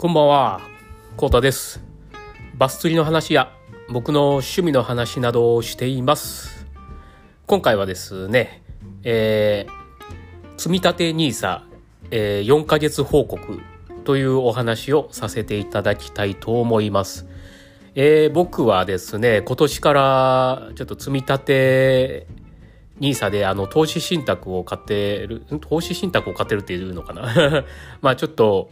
こんばんは、コータです。バス釣りの話や僕の趣味の話などをしています。今回はですね、えー、積み立て NISA、えー、4ヶ月報告というお話をさせていただきたいと思います。えー、僕はですね、今年からちょっと積み立て NISA であの投資信託を買ってる、投資信託を買ってるっていうのかな まあちょっと、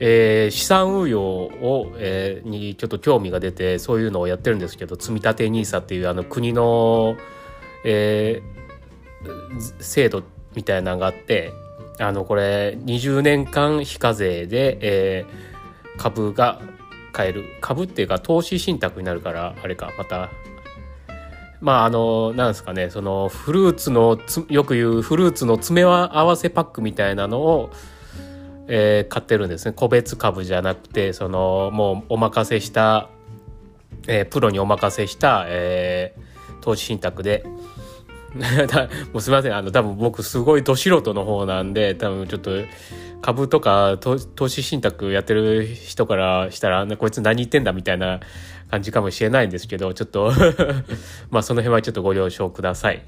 えー資産運用を、えーにちょっと興味が出てそういうのをやってるんですけど積み立て NISA っていうあの国の、えー制度みたいなのがあってあのこれ20年間非課税で、えー株が買える。株っていうか投資信託になるからあれかまた。まああのなんですかねそのフルーツのつよく言うフルーツの詰め合わせパックみたいなのをえー買ってるんですね。個別株じゃなくてそのもうお任せした、えープロにお任せした、えー投資信託で。もうすみません。あの多分僕すごいど素人の方なんで多分ちょっと株とか投資信託やってる人からしたらこいつ何言ってんだみたいな感じかもしれないんですけどちょっと まあその辺はちょっとご了承ください。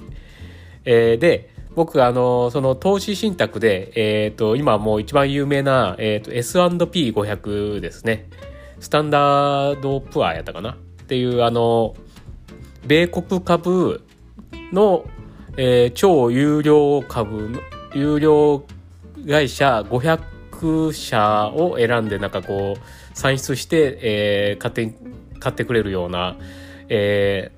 えーで僕あのその投資信託で、えー、と今もう一番有名な、えー、と S&P500 ですね。スタンダードプアやったかな？っていうあの米国株の、えー超有料株の有料会社500社を選んでなんかこう算出して、えー買って買ってくれるような、えー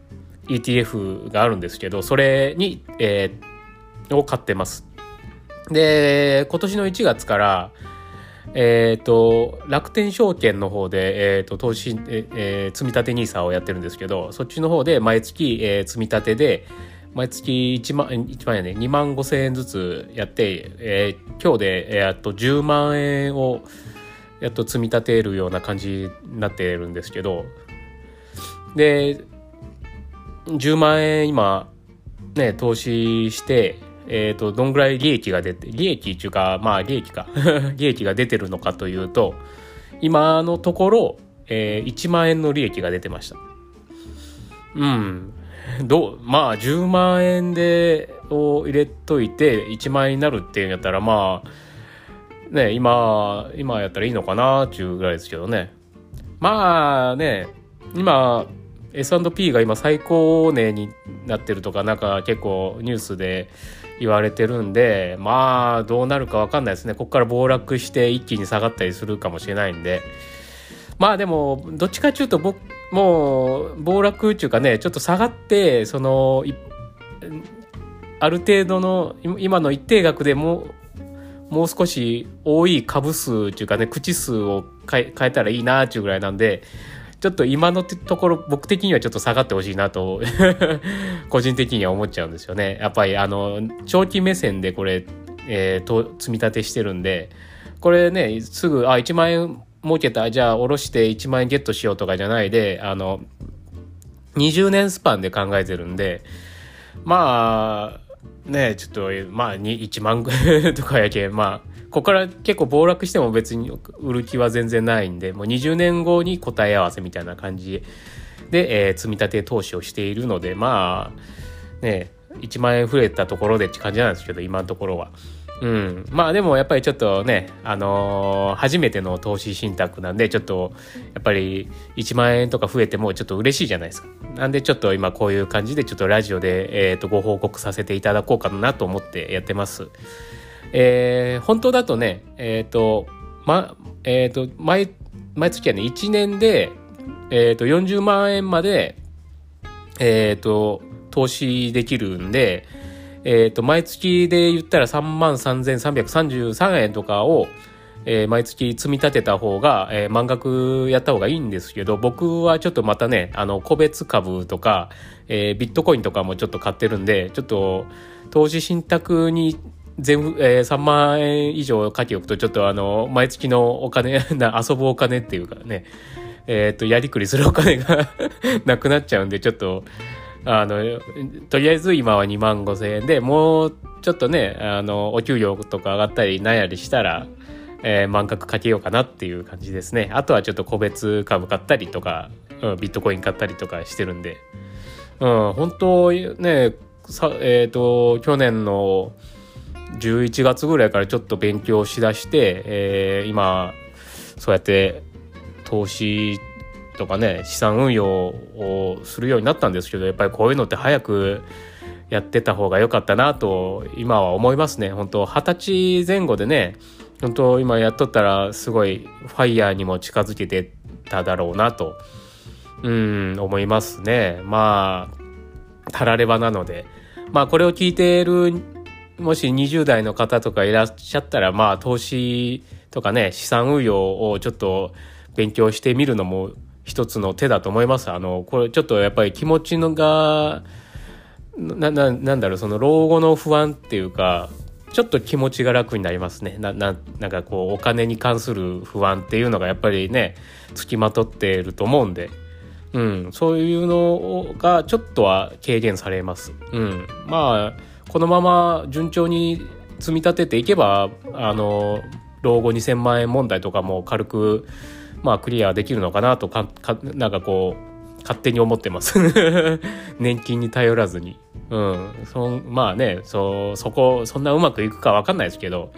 ETF があるんですけどそれに、えーを買ってます。で今年の1月からえっ、と楽天証券の方で、えー、と投資、ええー積み立て NISA をやってるんですけどそっちの方で毎月、えー積み立てで毎月1万1万円ね2万5千円ずつやって、えー今日で、えー、あと10万円をやっと積み立てるような感じになってるんですけどで10万円今ね投資してえー、とどんぐらい利益が出て利益っていうかまあ利益か。利益が出てるのかというと今のところ、えー1万円の利益が出てました。うん。どうまあ10万円でを入れといて1万円になるっていうんやったらまあね今今やったらいいのかなっていうぐらいですけどね。まあね今 S&P が今最高値になってるとかなんか結構ニュースで言われてるんでまあどうなるか分かんないですね。ここから暴落して一気に下がったりするかもしれないんで。まあでもどっちかっていうと僕もう暴落っていうかねちょっと下がってそのある程度の今の一定額でももう少し多い株数っていうかね口数を変え変えたらいいなっていうぐらいなんでちょっと今のところ僕的にはちょっと下がってほしいなと 個人的には思っちゃうんですよね。やっぱりあの長期目線でこれ、えーと積み立てしてるんでこれねすぐあ1万円儲けたじゃあ下ろして1万円ゲットしようとかじゃないであの20年スパンで考えてるんでまあねちょっとまあ1万ぐらいとかやけまあここから結構暴落しても別に売る気は全然ないんでもう20年後に答え合わせみたいな感じで、えー積み立て投資をしているのでまあね1万円増えたところでって感じなんですけど今のところは。うん、まあでもやっぱりちょっとね、あのー初めての投資信託なんでちょっとやっぱり1万円とか増えてもちょっと嬉しいじゃないですか。なんでちょっと今こういう感じでちょっとラジオで、えー、とご報告させていただこうかなと思ってやってます。えー本当だとね、えっ、と、ま、えっ、と、毎、毎月はね、1年で、えっ、と、40万円まで、えっ、と、投資できるんで、えっ、と、毎月で言ったら3万3333円とかを、えー毎月積み立てた方が、えー満額やった方がいいんですけど、僕はちょっとまたね、あの、個別株とか、えービットコインとかもちょっと買ってるんで、ちょっと、投資信託に全部、えー3万円以上書き置くと、ちょっとあの、毎月のお金、遊ぶお金っていうかね、えっ、と、やりくりするお金が なくなっちゃうんで、ちょっと、あの、とりあえず今は2万5千円で、もうちょっとね、あの、お給料とか上がったりなんやりしたら、えー、満額かけようかなっていう感じですね。あとはちょっと個別株買ったりとか、うん、ビットコイン買ったりとかしてるんで、うん、本当ね、さえっ、ー、と、去年の11月ぐらいからちょっと勉強しだして、えー、今、そうやって投資とかね、資産運用をするようになったんですけど、やっぱりこういうのって早くやってた方が良かったなと今は思いますね。本当二十歳前後でね、本当今やっとったらすごいファイヤーにも近づけてただろうなと、うん、思いますね。まあ、たらればなので、まあこれを聞いている、もし20代の方とかいらっしゃったら、まあ投資とかね、資産運用をちょっと勉強してみるのも一つの手だと思います。あの、これちょっとやっぱり気持ちのが、な、な、なんだろう、その老後の不安っていうか、ちょっと気持ちが楽になりますね。な、な、なんかこう、お金に関する不安っていうのがやっぱりね、つきまとっていると思うんで、うん、そういうのがちょっとは軽減されます。うん。まあ、このまま順調に積み立てていけば、あの、老後2000万円問題とかも軽く、まあ、クリアできるのかなとか、かなんかこう、勝手に思ってます 年金に頼らずに。うん。そまあね、そ、そこ、そんなうまくいくかわかんないですけど、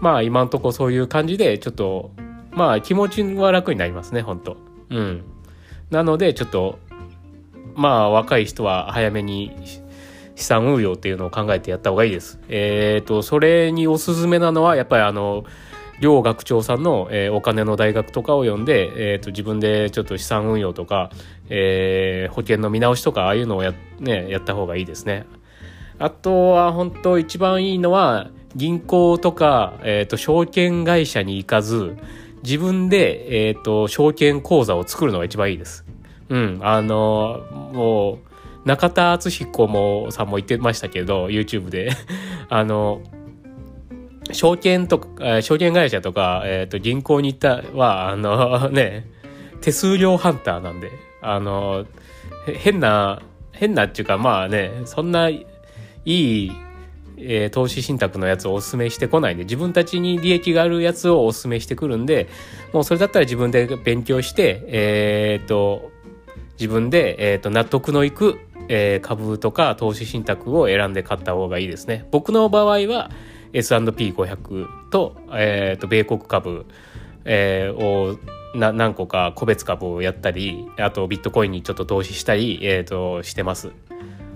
まあ今んとこそういう感じで、ちょっと、まあ気持ちは楽になりますね、本当うん。なので、ちょっと、まあ若い人は早めに資産運用っていうのを考えてやった方がいいです。えっ、ー、と、それにおすすめなのは、やっぱりあの、両学長さんの、えー、お金の大学とかを読んで、えーと、自分でちょっと資産運用とか、えー、保険の見直しとかああいうのをや,、ね、やった方がいいですね。あとは本当一番いいのは銀行とか、えーと、証券会社に行かず自分で、えーと、証券口座を作るのが一番いいです。うん、あのもう中田敦彦もさんも言ってましたけど YouTube で あの証券とか、証券会社とか、えっ、ー、と、銀行に行ったは、あの、ね、手数料ハンターなんで、あの、変な、変なっていうか、まあね、そんないい、えー、投資信託のやつをお勧めしてこないんで、自分たちに利益があるやつをお勧めしてくるんで、もうそれだったら自分で勉強して、えっ、ー、と、自分で、えっ、ー、と、納得のいく、え、株とか投資信託を選んで買った方がいいですね。僕の場合は、S&P500 と,、えー、と米国株、えー、を何個か個別株をやったりあとビットコインにちょっと投資したり、えー、としてます。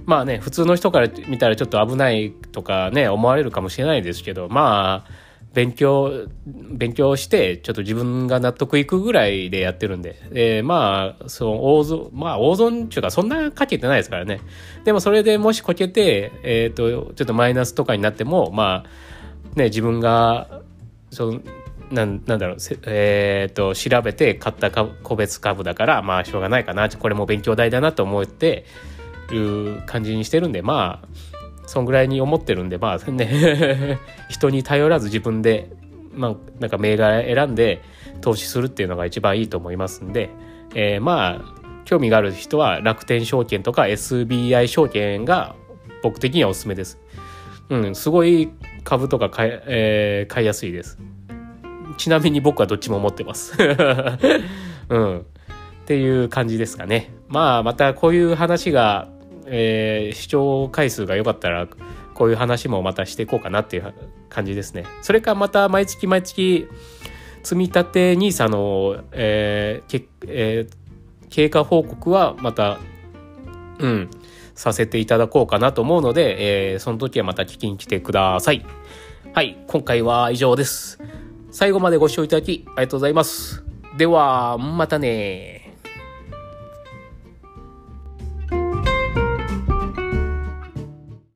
まあね普通の人から見たらちょっと危ないとかね思われるかもしれないですけどまあ勉強、勉強して、ちょっと自分が納得いくぐらいでやってるんで、えー、まあ、その、大損、まあ、大損っていうか、そんなかけてないですからね。でも、それでもしこけて、えっ、ー、と、ちょっとマイナスとかになっても、まあ、ね、自分が、その、なんなんだろう、えっ、ー、と、調べて買った個別株だから、まあ、しょうがないかな、これも勉強代だなと思ってる感じにしてるんで、まあ、そんぐらいに思ってるんで、まあね 人に頼らず自分で、まあ、なんか銘柄選んで投資するっていうのが一番いいと思いますんで、えー、まあ、興味がある人は楽天証券とか SBI 証券が僕的にはおすすめです。うん、すごい株とか買い,、えー、買いやすいです。ちなみに僕はどっちも持ってます。うん。っていう感じですかね。まあ、またこういう話がえー、視聴回数が良かったら、こういう話もまたしていこうかなっていう感じですね。それかまた毎月毎月、積み立て NISA の、えーけえー、経過報告はまた、うん、させていただこうかなと思うので、えー、その時はまた聞きに来てください。はい、今回は以上です。最後までご視聴いただきありがとうございます。では、またね